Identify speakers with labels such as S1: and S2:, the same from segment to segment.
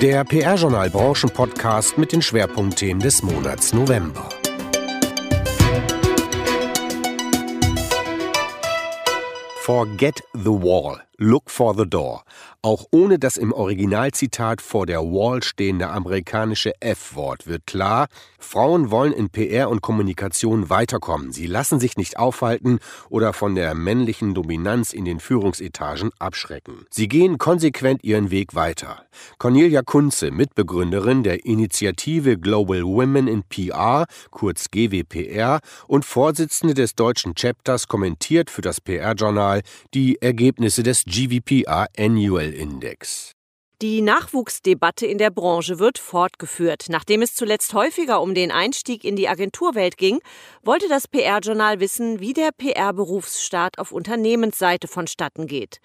S1: Der PR-Journal Branchen-Podcast mit den Schwerpunktthemen des Monats November. Forget the Wall. Look for the Door. Auch ohne das im Originalzitat vor der Wall stehende amerikanische F-Wort wird klar, Frauen wollen in PR und Kommunikation weiterkommen. Sie lassen sich nicht aufhalten oder von der männlichen Dominanz in den Führungsetagen abschrecken. Sie gehen konsequent ihren Weg weiter. Cornelia Kunze, Mitbegründerin der Initiative Global Women in PR, kurz GWPR, und Vorsitzende des deutschen Chapters, kommentiert für das PR-Journal die Ergebnisse des GVPR Annual Index.
S2: Die Nachwuchsdebatte in der Branche wird fortgeführt. Nachdem es zuletzt häufiger um den Einstieg in die Agenturwelt ging, wollte das PR-Journal wissen, wie der PR-Berufsstaat auf Unternehmensseite vonstatten geht.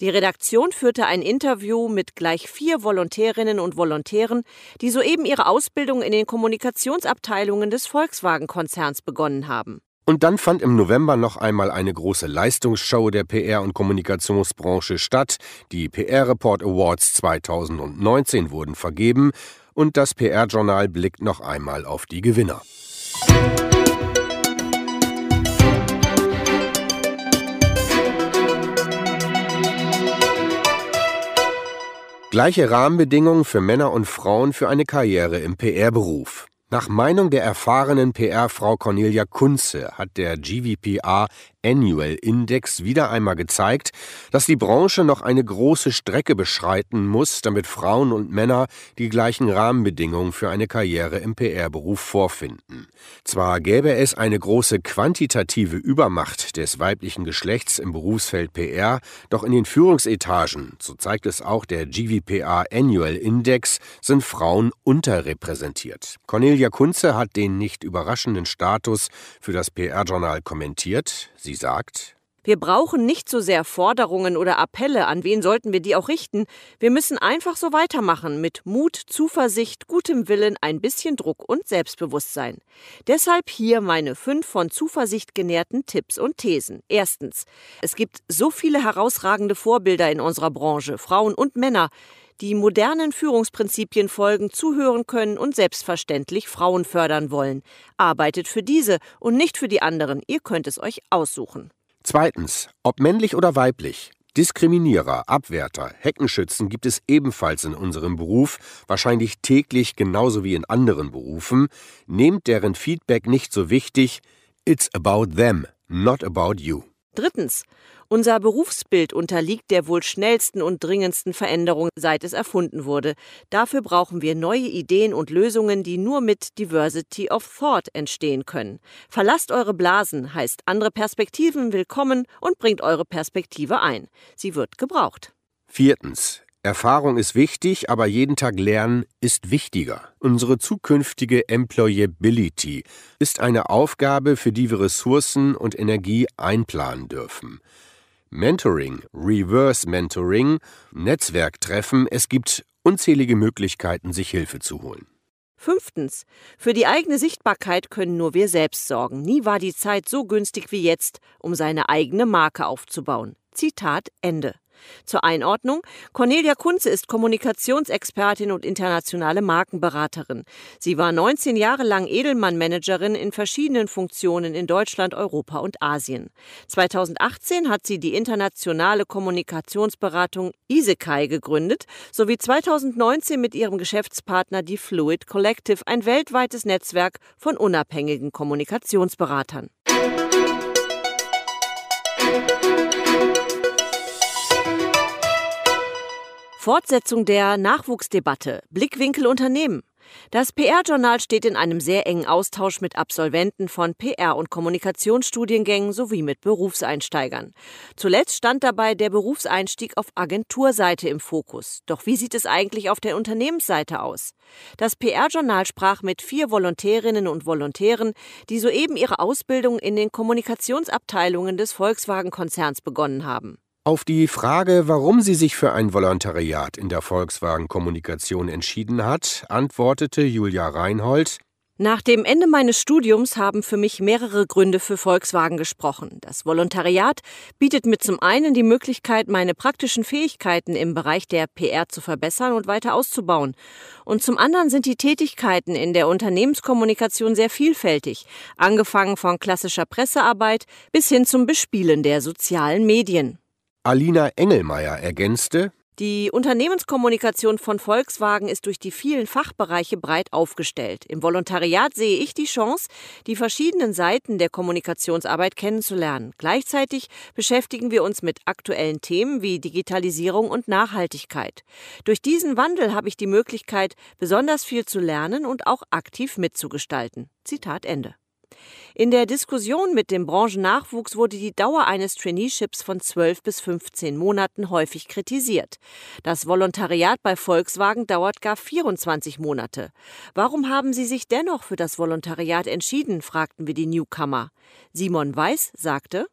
S2: Die Redaktion führte ein Interview mit gleich vier Volontärinnen und Volontären, die soeben ihre Ausbildung in den Kommunikationsabteilungen des Volkswagen-Konzerns begonnen haben.
S1: Und dann fand im November noch einmal eine große Leistungsshow der PR- und Kommunikationsbranche statt. Die PR Report Awards 2019 wurden vergeben und das PR-Journal blickt noch einmal auf die Gewinner. Gleiche Rahmenbedingungen für Männer und Frauen für eine Karriere im PR-Beruf. Nach Meinung der erfahrenen PR-Frau Cornelia Kunze hat der GVPR Annual Index wieder einmal gezeigt, dass die Branche noch eine große Strecke beschreiten muss, damit Frauen und Männer die gleichen Rahmenbedingungen für eine Karriere im PR-Beruf vorfinden. Zwar gäbe es eine große quantitative Übermacht des weiblichen Geschlechts im Berufsfeld PR, doch in den Führungsetagen, so zeigt es auch der GVPR Annual Index, sind Frauen unterrepräsentiert. Cornelia Kunze hat den nicht überraschenden Status für das PR-Journal kommentiert. Sie sagt,
S2: wir brauchen nicht so sehr Forderungen oder Appelle, an wen sollten wir die auch richten. Wir müssen einfach so weitermachen, mit Mut, Zuversicht, gutem Willen, ein bisschen Druck und Selbstbewusstsein. Deshalb hier meine fünf von Zuversicht genährten Tipps und Thesen. Erstens. Es gibt so viele herausragende Vorbilder in unserer Branche, Frauen und Männer, die modernen Führungsprinzipien folgen, zuhören können und selbstverständlich Frauen fördern wollen. Arbeitet für diese und nicht für die anderen. Ihr könnt es euch aussuchen.
S1: Zweitens, ob männlich oder weiblich. Diskriminierer, Abwärter, Heckenschützen gibt es ebenfalls in unserem Beruf, wahrscheinlich täglich genauso wie in anderen Berufen. Nehmt deren Feedback nicht so wichtig. It's about them, not about you.
S2: Drittens. Unser Berufsbild unterliegt der wohl schnellsten und dringendsten Veränderung, seit es erfunden wurde. Dafür brauchen wir neue Ideen und Lösungen, die nur mit Diversity of Thought entstehen können. Verlasst eure Blasen, heißt andere Perspektiven willkommen und bringt eure Perspektive ein. Sie wird gebraucht.
S1: Viertens. Erfahrung ist wichtig, aber jeden Tag lernen ist wichtiger. Unsere zukünftige Employability ist eine Aufgabe, für die wir Ressourcen und Energie einplanen dürfen. Mentoring, Reverse Mentoring, Netzwerktreffen, es gibt unzählige Möglichkeiten, sich Hilfe zu holen.
S2: Fünftens. Für die eigene Sichtbarkeit können nur wir selbst sorgen. Nie war die Zeit so günstig wie jetzt, um seine eigene Marke aufzubauen. Zitat Ende. Zur Einordnung: Cornelia Kunze ist Kommunikationsexpertin und internationale Markenberaterin. Sie war 19 Jahre lang Edelmann-Managerin in verschiedenen Funktionen in Deutschland, Europa und Asien. 2018 hat sie die internationale Kommunikationsberatung Isekai gegründet, sowie 2019 mit ihrem Geschäftspartner die Fluid Collective, ein weltweites Netzwerk von unabhängigen Kommunikationsberatern. Fortsetzung der Nachwuchsdebatte. Blickwinkel Unternehmen. Das PR-Journal steht in einem sehr engen Austausch mit Absolventen von PR- und Kommunikationsstudiengängen sowie mit Berufseinsteigern. Zuletzt stand dabei der Berufseinstieg auf Agenturseite im Fokus. Doch wie sieht es eigentlich auf der Unternehmensseite aus? Das PR-Journal sprach mit vier Volontärinnen und Volontären, die soeben ihre Ausbildung in den Kommunikationsabteilungen des Volkswagen-Konzerns begonnen haben.
S1: Auf die Frage, warum sie sich für ein Volontariat in der Volkswagen Kommunikation entschieden hat, antwortete Julia Reinhold
S2: Nach dem Ende meines Studiums haben für mich mehrere Gründe für Volkswagen gesprochen. Das Volontariat bietet mir zum einen die Möglichkeit, meine praktischen Fähigkeiten im Bereich der PR zu verbessern und weiter auszubauen. Und zum anderen sind die Tätigkeiten in der Unternehmenskommunikation sehr vielfältig, angefangen von klassischer Pressearbeit bis hin zum Bespielen der sozialen Medien.
S1: Alina Engelmeier ergänzte,
S2: die Unternehmenskommunikation von Volkswagen ist durch die vielen Fachbereiche breit aufgestellt. Im Volontariat sehe ich die Chance, die verschiedenen Seiten der Kommunikationsarbeit kennenzulernen. Gleichzeitig beschäftigen wir uns mit aktuellen Themen wie Digitalisierung und Nachhaltigkeit. Durch diesen Wandel habe ich die Möglichkeit, besonders viel zu lernen und auch aktiv mitzugestalten. Zitat Ende. In der Diskussion mit dem Branchennachwuchs wurde die Dauer eines Traineeships von 12 bis 15 Monaten häufig kritisiert. Das Volontariat bei Volkswagen dauert gar 24 Monate. Warum haben Sie sich dennoch für das Volontariat entschieden, fragten wir die Newcomer. Simon Weiß sagte,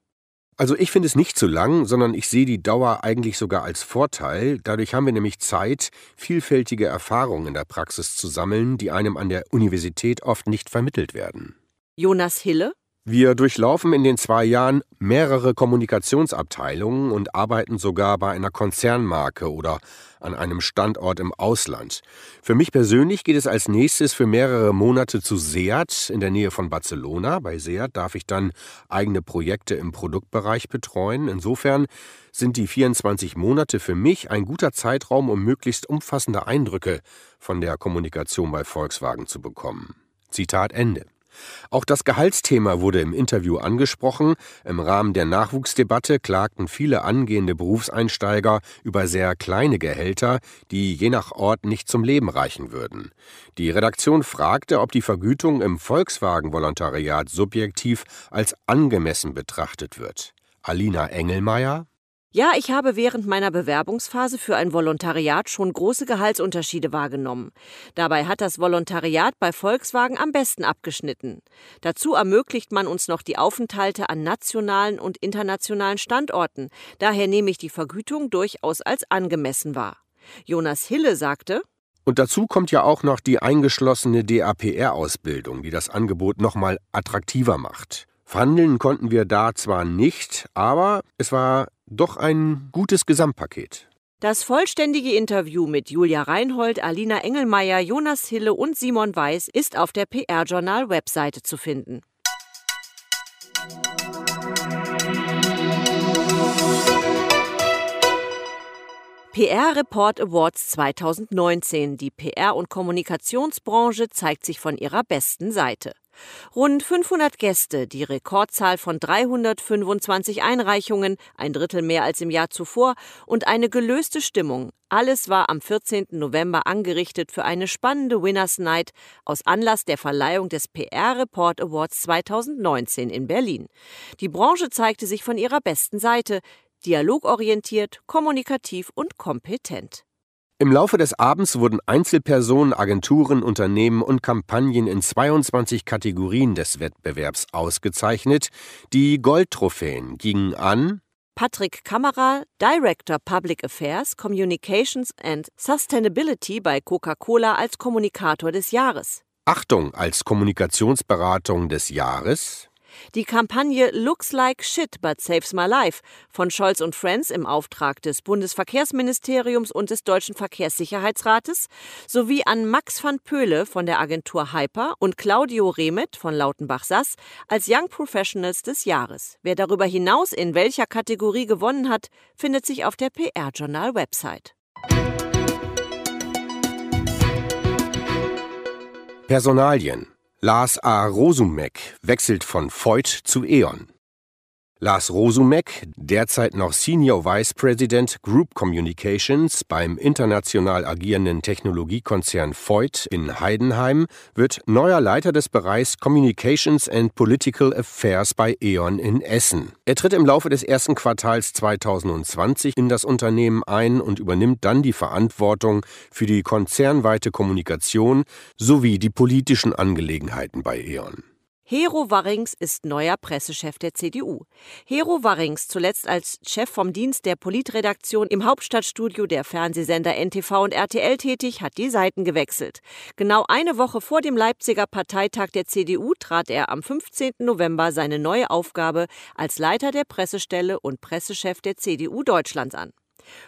S1: also ich finde es nicht zu lang, sondern ich sehe die Dauer eigentlich sogar als Vorteil. Dadurch haben wir nämlich Zeit, vielfältige Erfahrungen in der Praxis zu sammeln, die einem an der Universität oft nicht vermittelt werden.
S2: Jonas Hille.
S1: Wir durchlaufen in den zwei Jahren mehrere Kommunikationsabteilungen und arbeiten sogar bei einer Konzernmarke oder an einem Standort im Ausland. Für mich persönlich geht es als nächstes für mehrere Monate zu Seat in der Nähe von Barcelona. Bei Seat darf ich dann eigene Projekte im Produktbereich betreuen. Insofern sind die 24 Monate für mich ein guter Zeitraum, um möglichst umfassende Eindrücke von der Kommunikation bei Volkswagen zu bekommen. Zitat Ende. Auch das Gehaltsthema wurde im Interview angesprochen. Im Rahmen der Nachwuchsdebatte klagten viele angehende Berufseinsteiger über sehr kleine Gehälter, die je nach Ort nicht zum Leben reichen würden. Die Redaktion fragte, ob die Vergütung im Volkswagen-Volontariat subjektiv als angemessen betrachtet wird. Alina Engelmeier
S2: ja, ich habe während meiner Bewerbungsphase für ein Volontariat schon große Gehaltsunterschiede wahrgenommen. Dabei hat das Volontariat bei Volkswagen am besten abgeschnitten. Dazu ermöglicht man uns noch die Aufenthalte an nationalen und internationalen Standorten. Daher nehme ich die Vergütung durchaus als angemessen wahr. Jonas Hille sagte,
S1: und dazu kommt ja auch noch die eingeschlossene DAPR-Ausbildung, die das Angebot nochmal attraktiver macht. Verhandeln konnten wir da zwar nicht, aber es war doch ein gutes Gesamtpaket.
S2: Das vollständige Interview mit Julia Reinhold, Alina Engelmeier, Jonas Hille und Simon Weiß ist auf der PR-Journal-Webseite zu finden. PR Report Awards 2019. Die PR- und Kommunikationsbranche zeigt sich von ihrer besten Seite. Rund 500 Gäste, die Rekordzahl von 325 Einreichungen, ein Drittel mehr als im Jahr zuvor, und eine gelöste Stimmung. Alles war am 14. November angerichtet für eine spannende Winners Night aus Anlass der Verleihung des PR Report Awards 2019 in Berlin. Die Branche zeigte sich von ihrer besten Seite, dialogorientiert, kommunikativ und kompetent.
S1: Im Laufe des Abends wurden Einzelpersonen, Agenturen, Unternehmen und Kampagnen in 22 Kategorien des Wettbewerbs ausgezeichnet. Die Goldtrophäen gingen an
S2: Patrick Kammerer, Director Public Affairs, Communications and Sustainability bei Coca-Cola als Kommunikator des Jahres.
S1: Achtung als Kommunikationsberatung des Jahres.
S2: Die Kampagne Looks Like Shit but Saves My Life von Scholz und Friends im Auftrag des Bundesverkehrsministeriums und des Deutschen Verkehrssicherheitsrates sowie an Max van Pöhle von der Agentur Hyper und Claudio Remet von Lautenbach-Sass als Young Professionals des Jahres. Wer darüber hinaus in welcher Kategorie gewonnen hat, findet sich auf der PR-Journal-Website.
S1: Personalien Lars A. Rosumek wechselt von Voigt zu E.ON. Lars Rosumek, derzeit noch Senior Vice President Group Communications beim international agierenden Technologiekonzern Voigt in Heidenheim, wird neuer Leiter des Bereichs Communications and Political Affairs bei E.ON in Essen. Er tritt im Laufe des ersten Quartals 2020 in das Unternehmen ein und übernimmt dann die Verantwortung für die konzernweite Kommunikation sowie die politischen Angelegenheiten bei E.ON.
S2: Hero Warrings ist neuer Pressechef der CDU. Hero Warrings, zuletzt als Chef vom Dienst der Politredaktion im Hauptstadtstudio der Fernsehsender NTV und RTL tätig, hat die Seiten gewechselt. Genau eine Woche vor dem Leipziger Parteitag der CDU trat er am 15. November seine neue Aufgabe als Leiter der Pressestelle und Pressechef der CDU Deutschlands an.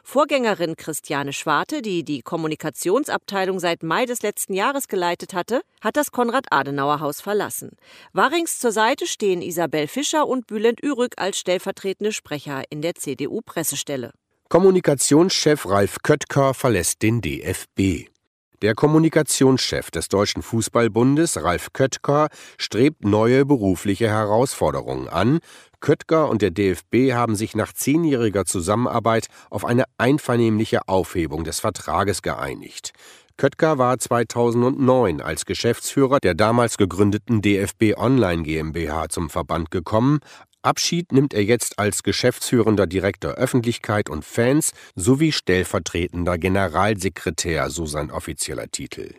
S2: Vorgängerin Christiane Schwarte, die die Kommunikationsabteilung seit Mai des letzten Jahres geleitet hatte, hat das Konrad-Adenauer-Haus verlassen. Warings zur Seite stehen Isabel Fischer und Bülent Ürück als stellvertretende Sprecher in der CDU-Pressestelle.
S1: Kommunikationschef Ralf Köttker verlässt den DFB. Der Kommunikationschef des Deutschen Fußballbundes, Ralf Köttker, strebt neue berufliche Herausforderungen an. Köttker und der DFB haben sich nach zehnjähriger Zusammenarbeit auf eine einvernehmliche Aufhebung des Vertrages geeinigt. Köttker war 2009 als Geschäftsführer der damals gegründeten DFB Online GmbH zum Verband gekommen. Abschied nimmt er jetzt als geschäftsführender Direktor Öffentlichkeit und Fans sowie stellvertretender Generalsekretär, so sein offizieller Titel.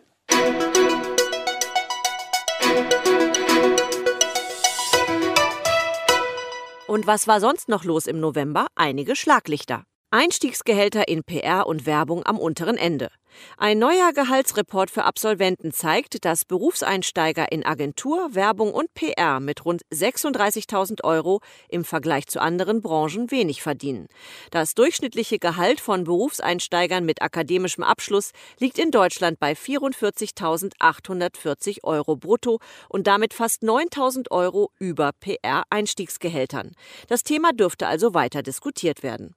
S2: Und was war sonst noch los im November? Einige Schlaglichter. Einstiegsgehälter in PR und Werbung am unteren Ende. Ein neuer Gehaltsreport für Absolventen zeigt, dass Berufseinsteiger in Agentur, Werbung und PR mit rund 36.000 Euro im Vergleich zu anderen Branchen wenig verdienen. Das durchschnittliche Gehalt von Berufseinsteigern mit akademischem Abschluss liegt in Deutschland bei 44.840 Euro brutto und damit fast 9.000 Euro über PR-Einstiegsgehältern. Das Thema dürfte also weiter diskutiert werden.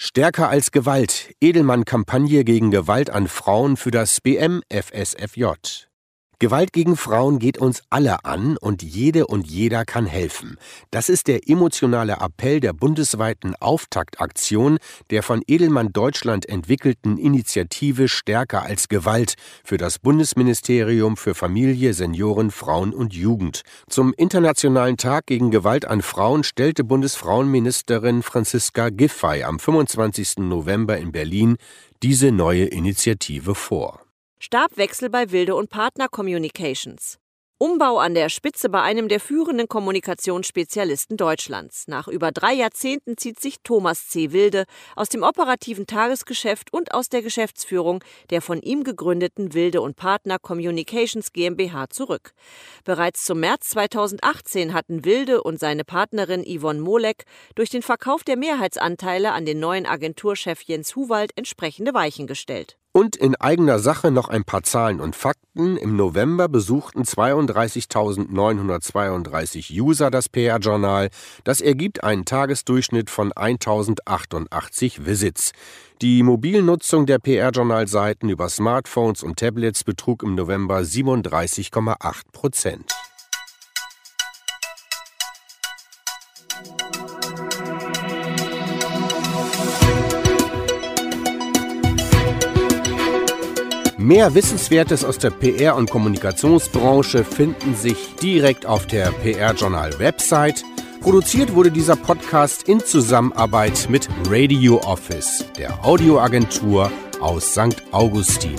S1: Stärker als Gewalt. Edelmann-Kampagne gegen Gewalt an Frauen für das BMFSFJ. Gewalt gegen Frauen geht uns alle an und jede und jeder kann helfen. Das ist der emotionale Appell der bundesweiten Auftaktaktion der von Edelmann Deutschland entwickelten Initiative Stärker als Gewalt für das Bundesministerium für Familie, Senioren, Frauen und Jugend. Zum Internationalen Tag gegen Gewalt an Frauen stellte Bundesfrauenministerin Franziska Giffey am 25. November in Berlin diese neue Initiative vor.
S2: Stabwechsel bei Wilde und Partner Communications. Umbau an der Spitze bei einem der führenden Kommunikationsspezialisten Deutschlands. Nach über drei Jahrzehnten zieht sich Thomas C. Wilde aus dem operativen Tagesgeschäft und aus der Geschäftsführung der von ihm gegründeten Wilde und Partner Communications GmbH zurück. Bereits zum März 2018 hatten Wilde und seine Partnerin Yvonne Molek durch den Verkauf der Mehrheitsanteile an den neuen Agenturchef Jens Huwald entsprechende Weichen gestellt.
S1: Und in eigener Sache noch ein paar Zahlen und Fakten. Im November besuchten 32.932 User das PR-Journal. Das ergibt einen Tagesdurchschnitt von 1.088 Visits. Die Mobilnutzung der PR-Journal-Seiten über Smartphones und Tablets betrug im November 37,8 Prozent. Mehr Wissenswertes aus der PR- und Kommunikationsbranche finden sich direkt auf der PR-Journal-Website. Produziert wurde dieser Podcast in Zusammenarbeit mit Radio Office, der Audioagentur aus St. Augustin.